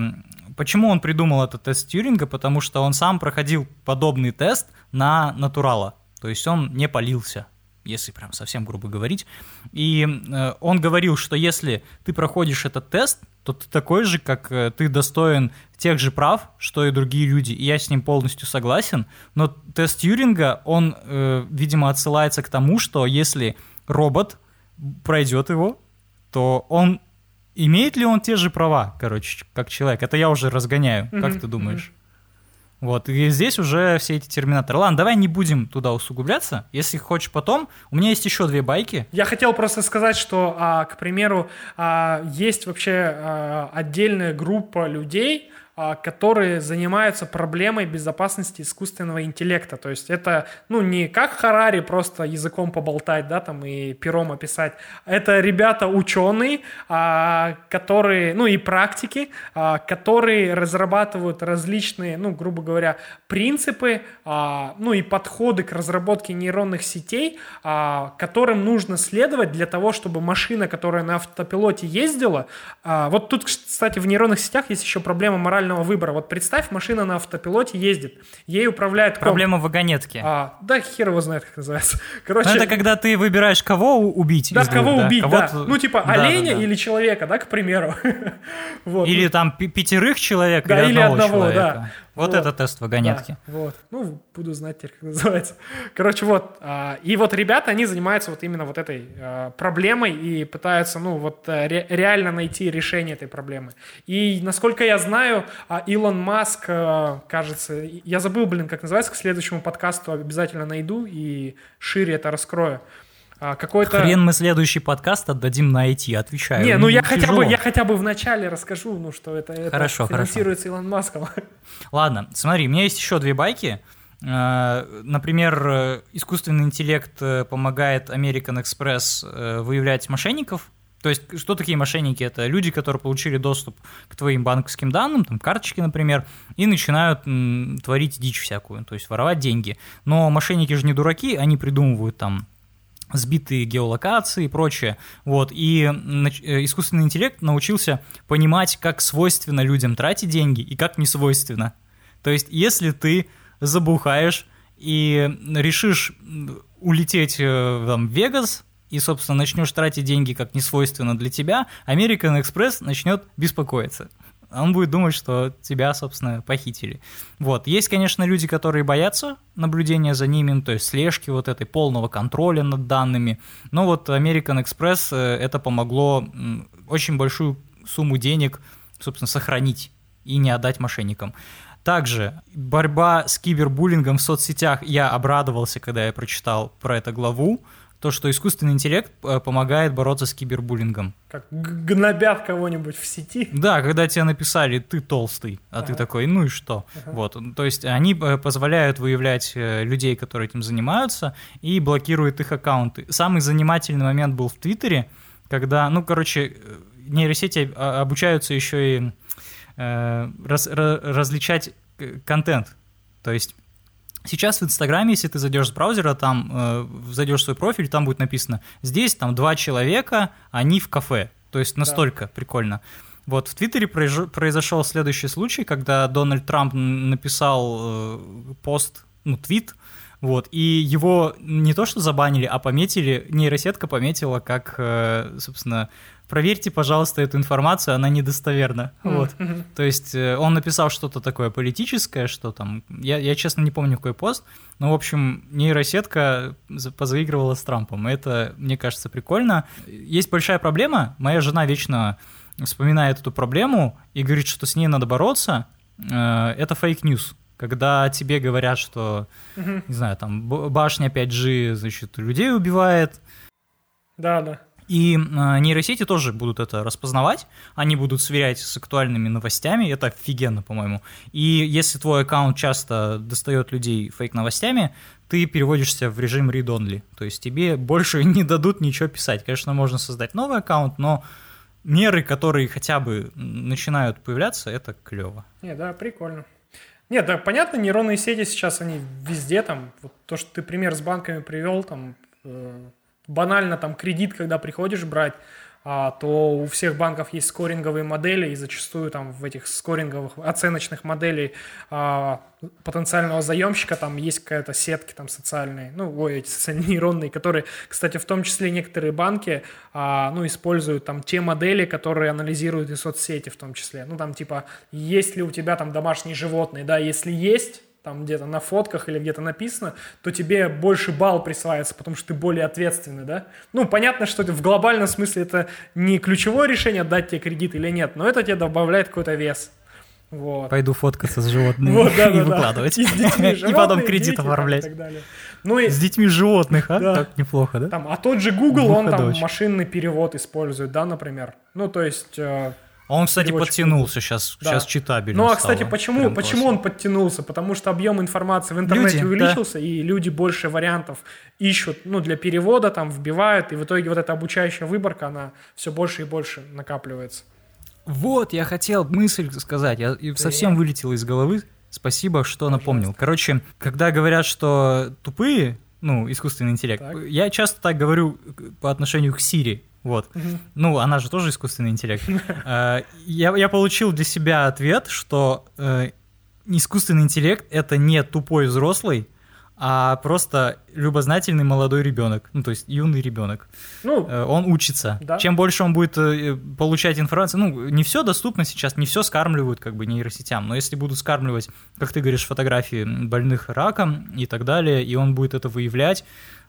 почему он придумал этот тест Тьюринга? Потому что он сам проходил подобный тест на натурала, то есть он не полился, если прям совсем грубо говорить. И э, он говорил, что если ты проходишь этот тест, то ты такой же, как э, ты достоин тех же прав, что и другие люди. И я с ним полностью согласен. Но тест Тьюринга, он, э, видимо, отсылается к тому, что если робот пройдет его, то он имеет ли он те же права, короче, как человек? Это я уже разгоняю. Mm-hmm. Как ты думаешь? Mm-hmm. Вот, и здесь уже все эти терминаторы. Ладно, давай не будем туда усугубляться. Если хочешь потом, у меня есть еще две байки. Я хотел просто сказать, что, а, к примеру, а, есть вообще а, отдельная группа людей, которые занимаются проблемой безопасности искусственного интеллекта. То есть это, ну, не как Харари просто языком поболтать, да, там и пером описать. Это ребята ученые, а, которые, ну, и практики, а, которые разрабатывают различные, ну, грубо говоря, принципы, ну, и подходы к разработке нейронных сетей, которым нужно следовать для того, чтобы машина, которая на автопилоте ездила, вот тут, кстати, в нейронных сетях есть еще проблема морального морального выбора. Вот представь, машина на автопилоте ездит, ей управляет... Комп. Проблема в вагонетке. А, да, хер его знает, как называется. Короче... Но это когда ты выбираешь, кого убить. Да, кого двух, убить, да. да. Ну, типа, да, оленя да, да. или человека, да, к примеру. вот. Или там пятерых человек, да, или одного, или одного человека. Да. Вот, вот это тест вагонетки. Да, вот. Ну, буду знать теперь, как называется. Короче, вот. А, и вот ребята, они занимаются вот именно вот этой а, проблемой и пытаются, ну, вот э, реально найти решение этой проблемы. И, насколько я знаю, а, Илон Маск, э, кажется, я забыл, блин, как называется, к следующему подкасту обязательно найду и шире это раскрою. А, какой-то... Хрен мы следующий подкаст отдадим на IT, отвечаю. Не, ну я хотя, бы, я хотя бы в начале расскажу, ну что это, это хорошо, финансируется хорошо. Илон Маском. Ладно, смотри, у меня есть еще две байки. Э, например, искусственный интеллект э, помогает American Express э, выявлять мошенников. То есть, что такие мошенники? Это люди, которые получили доступ к твоим банковским данным, там, карточки, например, и начинают м, творить дичь всякую, то есть воровать деньги. Но мошенники же не дураки, они придумывают там сбитые геолокации и прочее. Вот. И э, искусственный интеллект научился понимать, как свойственно людям тратить деньги и как не свойственно. То есть, если ты забухаешь и решишь улететь э, там, в Вегас, и, собственно, начнешь тратить деньги как не свойственно для тебя, American Express начнет беспокоиться он будет думать, что тебя, собственно, похитили. Вот. Есть, конечно, люди, которые боятся наблюдения за ними, ну, то есть слежки вот этой, полного контроля над данными. Но вот American Express э, это помогло очень большую сумму денег, собственно, сохранить и не отдать мошенникам. Также борьба с кибербуллингом в соцсетях. Я обрадовался, когда я прочитал про эту главу то, что искусственный интеллект э, помогает бороться с кибербуллингом. Как гнобят кого-нибудь в сети. Да, когда тебе написали «ты толстый», а ага. ты такой «ну и что?». Ага. Вот, то есть они э, позволяют выявлять э, людей, которые этим занимаются, и блокируют их аккаунты. Самый занимательный момент был в Твиттере, когда, ну, короче, нейросети а, обучаются еще и э, раз, различать контент. То есть Сейчас в Инстаграме, если ты зайдешь с браузера, там э, зайдешь в свой профиль, там будет написано, здесь там два человека, они в кафе. То есть настолько да. прикольно. Вот в Твиттере произошел следующий случай, когда Дональд Трамп написал э, пост, ну, твит, вот, и его не то что забанили, а пометили, нейросетка пометила как, э, собственно, проверьте, пожалуйста, эту информацию, она недостоверна. Mm-hmm. Вот. То есть э, он написал что-то такое политическое, что там, я, я честно не помню, какой пост, но, в общем, нейросетка позаигрывала с Трампом. Это, мне кажется, прикольно. Есть большая проблема, моя жена вечно вспоминает эту проблему и говорит, что с ней надо бороться. Э, это fake news когда тебе говорят, что, угу. не знаю, там башня 5G, значит, людей убивает. Да, да. И э, нейросети тоже будут это распознавать, они будут сверять с актуальными новостями, это офигенно, по-моему. И если твой аккаунт часто достает людей фейк-новостями, ты переводишься в режим read-only, то есть тебе больше не дадут ничего писать. Конечно, можно создать новый аккаунт, но меры, которые хотя бы начинают появляться, это клево. Не, да, прикольно. Нет, да, понятно, нейронные сети сейчас, они везде, там, вот то, что ты пример с банками привел, там, э, банально, там, кредит, когда приходишь брать, то у всех банков есть скоринговые модели, и зачастую там в этих скоринговых оценочных моделей а, потенциального заемщика там есть какая-то сетки там социальные, ну, ой, эти социальные нейронные, которые, кстати, в том числе некоторые банки, а, ну, используют там те модели, которые анализируют и соцсети в том числе. Ну, там типа, есть ли у тебя там домашние животные, да, если есть, там где-то на фотках или где-то написано, то тебе больше балл присваивается, потому что ты более ответственный, да? Ну, понятно, что в глобальном смысле это не ключевое решение, дать тебе кредит или нет, но это тебе добавляет какой-то вес. Вот. Пойду фоткаться с животными вот, да, и да, выкладывать. Да. И, с детьми, животные, и потом кредит дети, оформлять. Там, ну, и... С детьми животных, а? Да. Так неплохо, да? Там, а тот же Google, Двух он там машинный перевод использует, да, например. Ну, то есть... Э, он, кстати, подтянулся сейчас, да. сейчас читабельно Ну, а, кстати, стало. почему, Прям почему он подтянулся? Потому что объем информации в интернете люди, увеличился, да. и люди больше вариантов ищут, ну, для перевода, там, вбивают, и в итоге вот эта обучающая выборка, она все больше и больше накапливается. Вот, я хотел мысль сказать, я совсем вылетел из головы. Спасибо, что Пожалуйста. напомнил. Короче, когда говорят, что тупые, ну, искусственный интеллект, так. я часто так говорю по отношению к Сири. Вот. Угу. Ну, она же тоже искусственный интеллект. Э, я, я получил для себя ответ, что э, искусственный интеллект это не тупой взрослый, а просто любознательный молодой ребенок, ну то есть юный ребенок. Ну, э, он учится. Да. Чем больше он будет получать информацию, ну не все доступно сейчас, не все скармливают как бы нейросетям, но если будут скармливать, как ты говоришь, фотографии больных раком и так далее, и он будет это выявлять,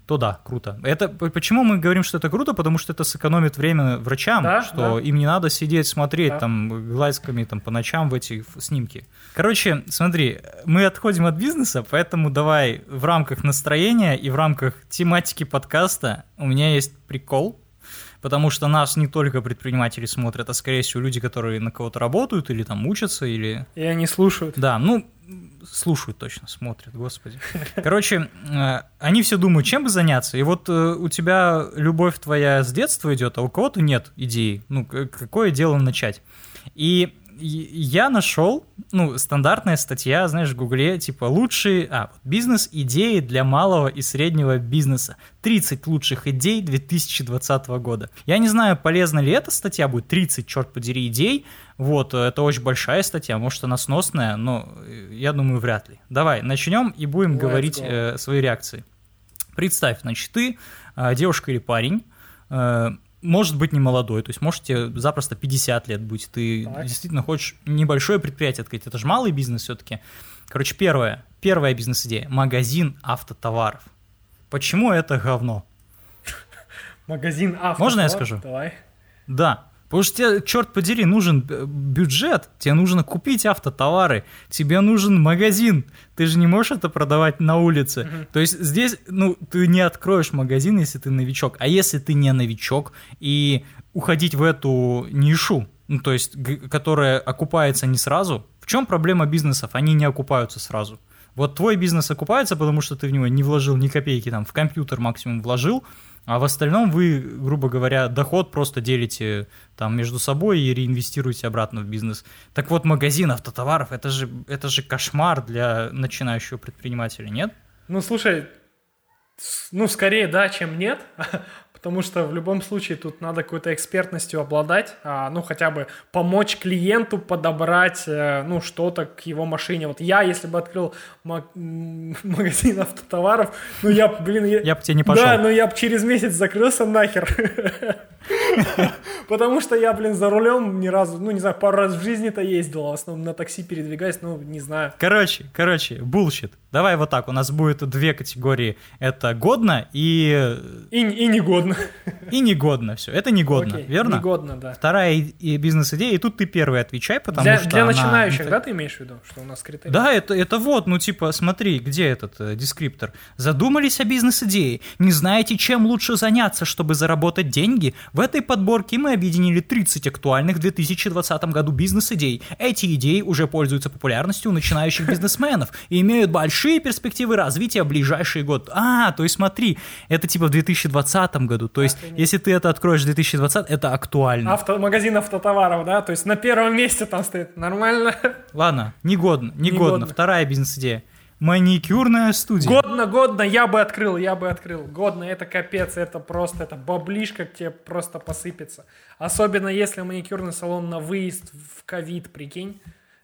то да, круто. Это почему мы говорим, что это круто, потому что это сэкономит время врачам, да, что да. им не надо сидеть смотреть да. там глазками там по ночам в эти снимки. Короче, смотри, мы отходим от бизнеса, поэтому давай в рамках настроения и в рамках тематики подкаста у меня есть прикол, потому что нас не только предприниматели смотрят, а скорее всего люди, которые на кого-то работают или там учатся, или... И они слушают. Да, ну, слушают точно, смотрят, господи. Короче, э, они все думают, чем бы заняться. И вот э, у тебя любовь твоя с детства идет, а у кого-то нет идеи. Ну, какое дело начать? И я нашел, ну, стандартная статья, знаешь, в Гугле, типа, лучшие, а, бизнес-идеи для малого и среднего бизнеса. 30 лучших идей 2020 года. Я не знаю, полезна ли эта статья будет, 30, черт подери, идей. Вот, это очень большая статья, может, она сносная, но э, я думаю, вряд ли. Давай, начнем и будем Let's говорить э, свои реакции. Представь, значит, ты э, девушка или парень, э, может быть не молодой, то есть можете запросто 50 лет быть, ты так. действительно хочешь небольшое предприятие открыть, это же малый бизнес все-таки. Короче, первое, первая бизнес-идея, магазин автотоваров. Почему это говно? Магазин автотоваров? Можно я скажу? Давай. Да, Потому что тебе, черт подери, нужен э, бюджет, тебе нужно купить автотовары, тебе нужен магазин, ты же не можешь это продавать на улице. Mm-hmm. То есть здесь, ну, ты не откроешь магазин, если ты новичок. А если ты не новичок и уходить в эту нишу, ну, то есть, которая окупается не сразу, в чем проблема бизнесов? Они не окупаются сразу. Вот твой бизнес окупается, потому что ты в него не вложил ни копейки, там, в компьютер максимум вложил, А в остальном вы, грубо говоря, доход просто делите там между собой и реинвестируете обратно в бизнес. Так вот, магазин автотоваров это же, это же кошмар для начинающего предпринимателя, нет? Ну, слушай, ну, скорее да, чем нет. потому что в любом случае тут надо какой-то экспертностью обладать, а, ну, хотя бы помочь клиенту подобрать, э, ну, что-то к его машине. Вот я, если бы открыл магазин автотоваров, ну, я, блин... Я, я бы тебе не пошел. Да, но я бы через месяц закрылся нахер. Потому что я, блин, за рулем ни разу, ну, не знаю, пару раз в жизни-то ездил, а в основном на такси передвигаюсь, ну, не знаю. Короче, короче, bullshit. Давай вот так, у нас будет две категории. Это годно и... И, и негодно. И негодно все. Это негодно, Окей, верно? Негодно, да. Вторая и бизнес-идея, и тут ты первый отвечай, потому для, что Для она... начинающих, да, ты имеешь в виду, что у нас критерий? Да, это, это вот, ну, типа, смотри, где этот э, дескриптор. Задумались о бизнес-идее, не знаете, чем лучше заняться, чтобы заработать деньги? В этой подборке мы объединили 30 актуальных в 2020 году бизнес-идей. Эти идеи уже пользуются популярностью у начинающих бизнесменов и имеют большие перспективы развития в ближайший год. А, то есть смотри, это типа в 2020 году. То есть, Охренеть. если ты это откроешь в 2020, это актуально. Авто, магазин автотоваров, да? То есть на первом месте там стоит. Нормально? Ладно, негодно, негодно. негодно. Вторая бизнес-идея. Маникюрная студия. Годно, годно, я бы открыл, я бы открыл. Годно, это капец, это просто, это баблишка тебе просто посыпется. Особенно если маникюрный салон на выезд в ковид, прикинь.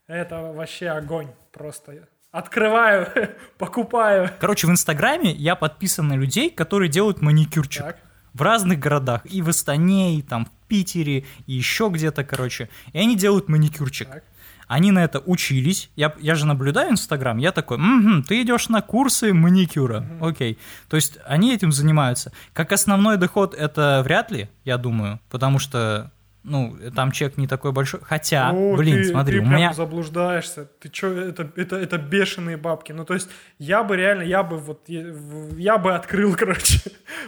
Это вообще огонь просто. Открываю, покупаю. Короче, в Инстаграме я подписан на людей, которые делают маникюрчик. Так. В разных городах. И в Астане, и там в Питере, и еще где-то, короче. И они делают маникюрчик. Так. Они на это учились. Я, я же наблюдаю Инстаграм, я такой, угу, ты идешь на курсы маникюра. Угу. Окей. То есть они этим занимаются. Как основной доход это вряд ли, я думаю, потому что ну, там чек не такой большой. Хотя, ну, блин, ты, смотри, ты у меня... заблуждаешься. Ты что, это, это, это бешеные бабки. Ну, то есть, я бы реально, я бы вот, я бы открыл, короче.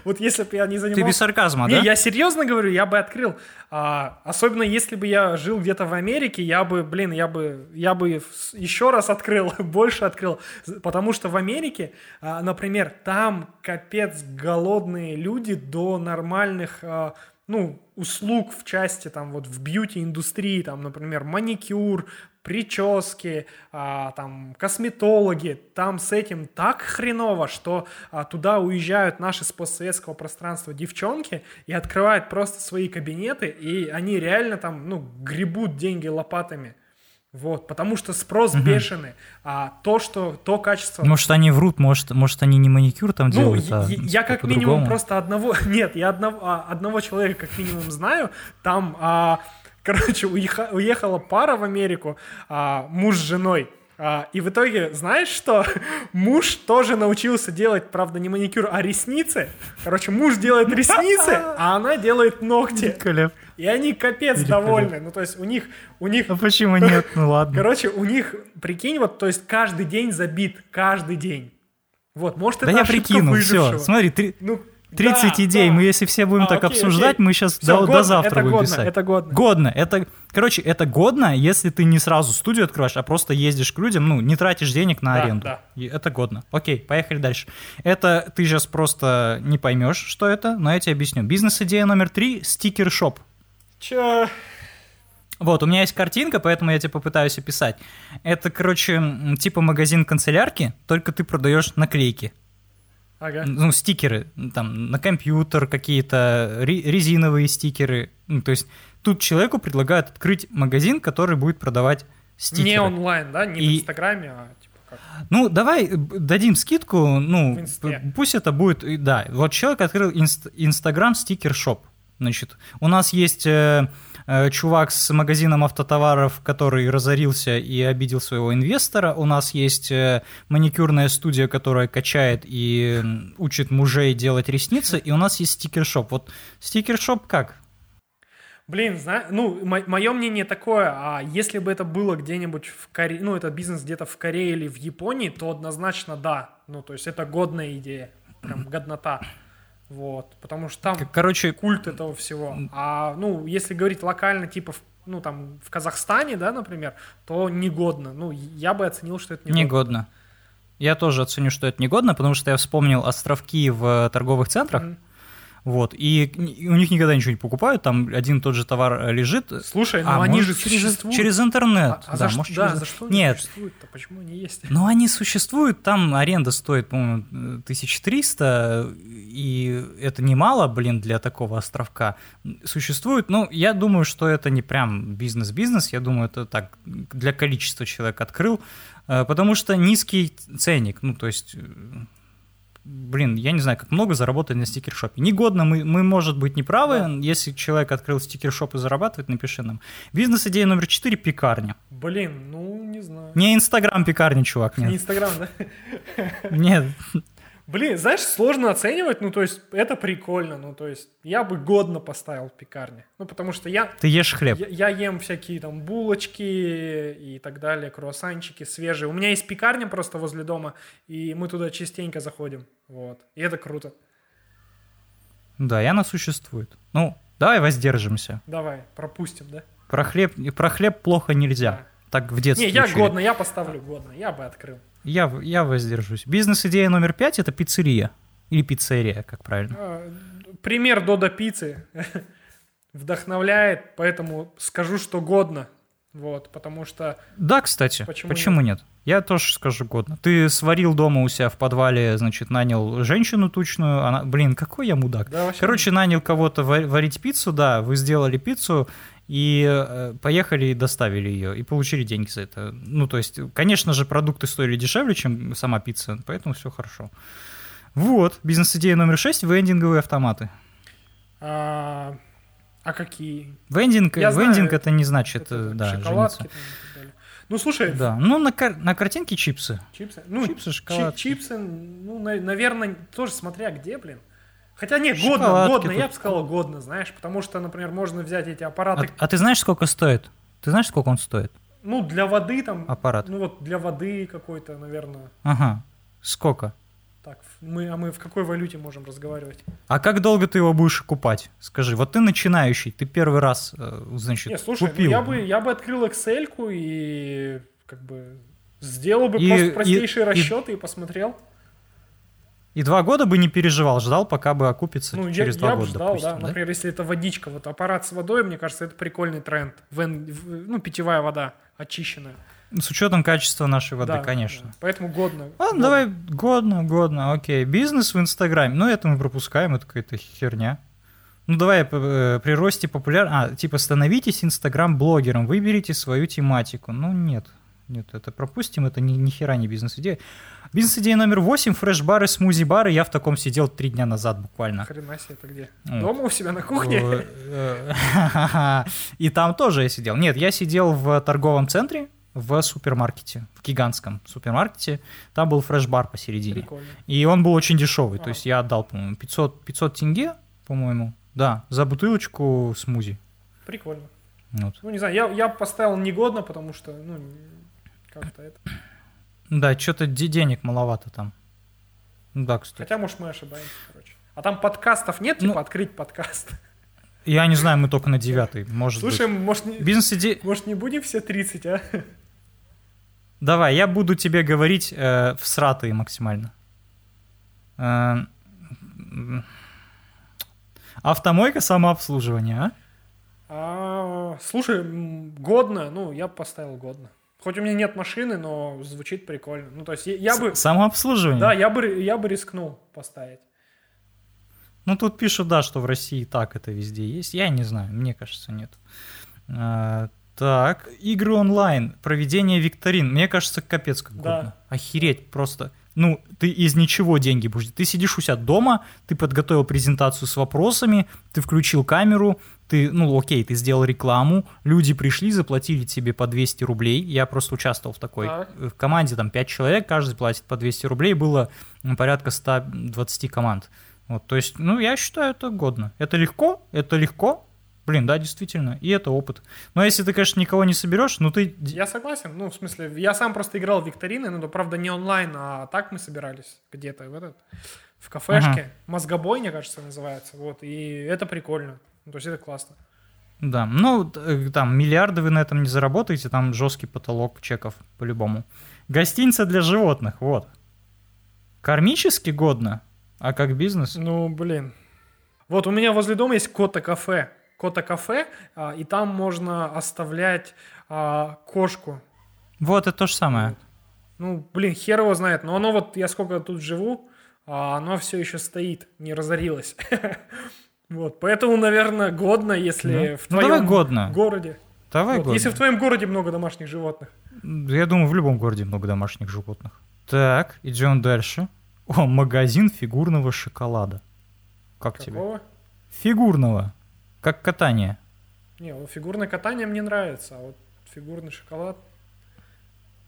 вот если бы я не занимался... Ты без сарказма, не, да? я серьезно говорю, я бы открыл. А, особенно если бы я жил где-то в Америке, я бы, блин, я бы, я бы еще раз открыл, больше открыл. Потому что в Америке, а, например, там капец голодные люди до нормальных а, ну, услуг в части, там, вот в бьюти-индустрии, там, например, маникюр, прически, а, там, косметологи, там с этим так хреново, что а, туда уезжают наши с постсоветского пространства девчонки и открывают просто свои кабинеты, и они реально там, ну, гребут деньги лопатами. Вот, потому что спрос угу. бешеный, а то, что то качество. Может, они врут, может, может, они не маникюр там ну, делают, а я, я как минимум просто одного, нет, я одного, а, одного человека как минимум знаю. Там, а, короче, уеха, уехала пара в Америку, а, муж с женой. А, и в итоге, знаешь что? Муж тоже научился делать, правда, не маникюр, а ресницы. Короче, муж делает ресницы, а она делает ногти. Великолепно. И они капец довольны. Ну, то есть у них... У них... А почему нет? Ну ладно. Короче, у них, прикинь, вот, то есть каждый день забит. Каждый день. Вот, может, это Да я прикину, все. Смотри, три... Ну, 30 да, идей. Да. Мы если все будем а, так окей, обсуждать, окей. мы сейчас Все, до, годно, до завтра это будем годно, писать. Это годно. Годно. Это, короче, это годно, если ты не сразу студию открываешь, а просто ездишь к людям, ну, не тратишь денег на да, аренду. Да. это годно. Окей, поехали дальше. Это ты сейчас просто не поймешь, что это, но я тебе объясню. Бизнес-идея номер три – стикер-шоп. Чё? Вот, у меня есть картинка, поэтому я тебе попытаюсь описать. Это, короче, типа магазин канцелярки, только ты продаешь наклейки. Ага. Ну, стикеры, там, на компьютер какие-то, резиновые стикеры. Ну, то есть тут человеку предлагают открыть магазин, который будет продавать стикеры. Не онлайн, да? Не И... в Инстаграме, а типа как? Ну, давай дадим скидку, ну, пусть это будет, да. Вот человек открыл Инстаграм стикер-шоп. Значит, у нас есть э, э, чувак с магазином автотоваров, который разорился и обидел своего инвестора. У нас есть э, маникюрная студия, которая качает и учит мужей делать ресницы. И у нас есть стикершоп. Вот стикершоп как? Блин, зна... ну, мое мнение такое, а если бы это было где-нибудь в Корее, ну, это бизнес где-то в Корее или в Японии, то однозначно да. Ну, то есть это годная идея, прям годнота. Вот, потому что там Короче, культ этого всего. А, ну, если говорить локально, типа, в, ну, там, в Казахстане, да, например, то негодно. Ну, я бы оценил, что это негодно. Негодно. Я тоже оценю, что это негодно, потому что я вспомнил островки в торговых центрах. Mm-hmm. Вот. И у них никогда ничего не покупают, там один и тот же товар э, лежит. Слушай, ну а, они может, же через, существуют. через интернет. А, а да, за, может, да, через- за что они Нет, существуют-то? Почему они есть? но они существуют, там аренда стоит, по-моему, 1300, и это немало, блин, для такого островка. Существует, ну, я думаю, что это не прям бизнес-бизнес, я думаю, это так, для количества человек открыл, э, потому что низкий ценник, ну, то есть... Блин, я не знаю, как много заработать на стикершопе. Негодно, мы, мы, может быть, не правы. Да. Если человек открыл стикершоп и зарабатывает, напиши нам. Бизнес-идея номер 4 – пекарня. Блин, ну, не знаю. Не Инстаграм пекарни, чувак, Не нет. Инстаграм, да? Нет, Блин, знаешь, сложно оценивать, ну, то есть, это прикольно, ну, то есть, я бы годно поставил пекарни. Ну, потому что я, ты ешь хлеб. я, я ем всякие там булочки и так далее, круассанчики свежие. У меня есть пекарня просто возле дома, и мы туда частенько заходим, вот. И это круто. Да, и она существует. Ну, давай воздержимся. Давай, пропустим, да? Про хлеб, про хлеб плохо нельзя. Так в детстве Не, я учили. годно, я поставлю годно, я бы открыл. Я, я воздержусь. Бизнес-идея номер пять – это пиццерия. Или пиццерия, как правильно. А, Пример Дода пиццы вдохновляет, поэтому скажу, что годно. Вот, потому что Да, кстати, Почему почему, нет? Я тоже скажу годно. Ты сварил дома у себя в подвале, значит, нанял женщину тучную. Она, блин, какой я мудак. Да. Короче, нанял кого-то ва- варить пиццу, да, вы сделали пиццу, и э, поехали и доставили ее, и получили деньги за это. Ну, то есть, конечно же, продукты стоили дешевле, чем сама пицца, поэтому все хорошо. Вот, бизнес-идея номер 6 – вендинговые автоматы. А, а какие? Вендинг, Я знаю, вендинг это не значит, Это э, да, шоколадки жениться. там. Ну, слушай, Да, ну на, кар- на картинке чипсы. чипсы. Ну, Чипсы, чи- шоколадки. чипсы, ну, наверное, тоже смотря где, блин. Хотя нет, годно, годно, тут. я бы сказал годно, знаешь, потому что, например, можно взять эти А, аппараты, а ты знаешь, сколько стоит? Ты знаешь, сколько он стоит? ну, для воды там, Аппарат. ну, вот для воды какой-то, наверное, Ага. Сколько? так, мы, а мы в какой валюте можем разговаривать? А как долго ты его будешь окупать? Скажи, вот ты начинающий, ты первый раз, э, значит, Не, слушай, ну, купил. я, бы, я бы открыл excel и как бы сделал бы И- просто и- простейшие и- расчеты и, посмотрел. И два года бы не переживал, ждал, пока бы окупится Ну, через я, два я бы года, ждал, допустим, да. да? Например, если это водичка, вот аппарат с водой, мне кажется, это прикольный тренд. Вен- в- ну, питьевая вода очищенная. С учетом качества нашей воды, Да, конечно. да. Поэтому годно. Ладно, годно. давай годно, годно, окей. Бизнес в Инстаграме, ну это мы пропускаем, это какая-то херня. Ну давай э, при росте популяр... А, типа становитесь Инстаграм-блогером, выберите свою тематику. Ну нет, нет, это пропустим, это ни, ни хера не бизнес-идея. Бизнес-идея номер 8, фреш-бары, смузи-бары. Я в таком сидел три дня назад буквально. Хрена себе, это где? Вот. Дома у себя на кухне? Э, И там тоже я сидел. Нет, я сидел в торговом центре, в супермаркете, в гигантском супермаркете. Там был фреш-бар посередине. Прикольно. И он был очень дешевый. А. То есть я отдал, по-моему, 500, 500 тенге, по-моему. Да, за бутылочку смузи. Прикольно. Вот. Ну, не знаю, я, я поставил негодно, потому что, ну, как-то это. Да, что-то денег маловато там. Ну Да, кстати. Хотя, может, мы ошибаемся, короче. А там подкастов нет, Ну, типа, открыть подкаст? Я не знаю, мы только на девятый, может Слушай, быть. может, не, Бизнес-идея... может, не будем все 30, а? Давай, я буду тебе говорить э, всратые максимально. Э, автомойка самообслуживания, а? А, слушай, годно, ну, я поставил годно. Хоть у меня нет машины, но звучит прикольно. Ну, то есть я, я бы, С- Самообслуживание? да, я бы, я бы рискнул поставить. Ну, тут пишут, да, что в России так это везде есть. Я не знаю, мне кажется, нет. А, так, игры онлайн, проведение викторин. Мне кажется, капец как Да. годно. Охереть просто. Ну, ты из ничего деньги будешь. Ты сидишь у себя дома, ты подготовил презентацию с вопросами, ты включил камеру, ты, ну, окей, ты сделал рекламу, люди пришли, заплатили тебе по 200 рублей. Я просто участвовал в такой. Так. В команде там 5 человек, каждый платит по 200 рублей, было порядка 120 команд. Вот, то есть, ну, я считаю, это годно. Это легко, это легко. Блин, да, действительно, и это опыт. Но если ты, конечно, никого не соберешь, ну ты... Я согласен, ну, в смысле, я сам просто играл в викторины, да, правда, не онлайн, а так мы собирались где-то в этот, в кафешке. Мозгобой, мне кажется, называется, вот, и это прикольно. Ну, то есть это классно. Да, ну, э, там, миллиарды вы на этом не заработаете, там жесткий потолок чеков по-любому. Гостиница для животных, вот. Кармически годно, а как бизнес? Ну, блин. Вот у меня возле дома есть кота-кафе. Кота-кафе, а, и там можно оставлять а, кошку. Вот, это то же самое. Ну, блин, хер его знает. Но оно вот, я сколько тут живу, а оно все еще стоит, не разорилось. Вот, поэтому, наверное, годно, если Ну, в ну, твоем городе. Давай Вот. Если в твоем городе много домашних животных. Я думаю, в любом городе много домашних животных. Так, идем дальше. О, магазин фигурного шоколада. Как тебе? Какого? Фигурного. Как катание. Не, вот фигурное катание мне нравится, а вот фигурный шоколад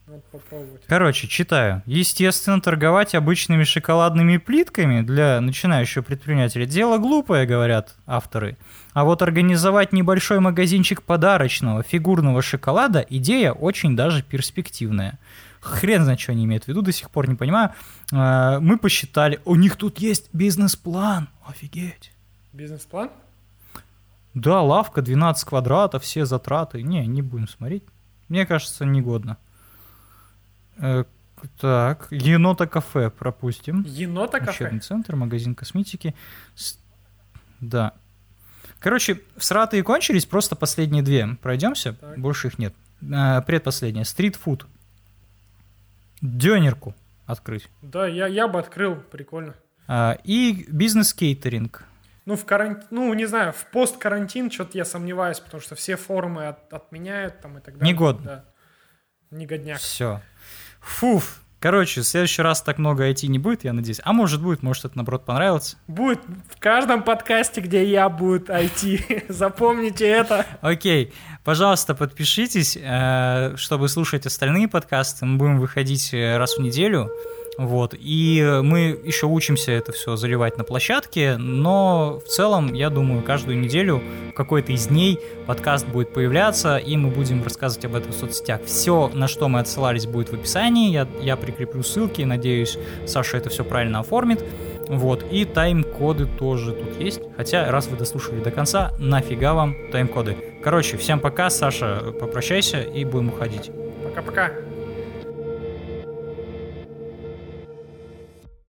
надо попробовать. Короче, читаю. Естественно, торговать обычными шоколадными плитками для начинающего предпринимателя дело глупое, говорят авторы. А вот организовать небольшой магазинчик подарочного фигурного шоколада идея очень даже перспективная. Хрен знает, что они имеют в виду, до сих пор не понимаю. А, Мы посчитали, у них тут есть бизнес-план. Офигеть. Бизнес-план? Да, лавка, 12 квадратов, все затраты. Не, не будем смотреть. Мне кажется, негодно. Э, так, енота кафе пропустим. Енота кафе? Учебный центр, магазин косметики. С- Да. Короче, всратые кончились, просто последние две. Пройдемся, Так. больше их нет. А, предпоследняя. Стритфуд. Дёнерку открыть. Да, я, я бы открыл, прикольно. А, и бизнес-кейтеринг. Ну, в карантин, ну, не знаю, в пост-карантин что-то я сомневаюсь, потому что все форумы от- отменяют там и так далее. Негодно. Да. Негодняк. Все. Фуф. Короче, в следующий раз так много IT не будет, я надеюсь. А может будет, может это наоборот понравится. Будет в каждом подкасте, где я, будет IT. Запомните это. Окей, пожалуйста, подпишитесь, э, чтобы слушать остальные подкасты. Мы будем выходить э, раз в неделю. Вот. И мы еще учимся это все заливать на площадке, но в целом, я думаю, каждую неделю какой-то из дней подкаст будет появляться, и мы будем рассказывать об этом в соцсетях. Все, на что мы отсылались, будет в описании. Я, я прикреплю ссылки, надеюсь, Саша это все правильно оформит. Вот, и тайм-коды тоже тут есть. Хотя, раз вы дослушали до конца, нафига вам тайм-коды. Короче, всем пока, Саша, попрощайся и будем уходить. Пока-пока.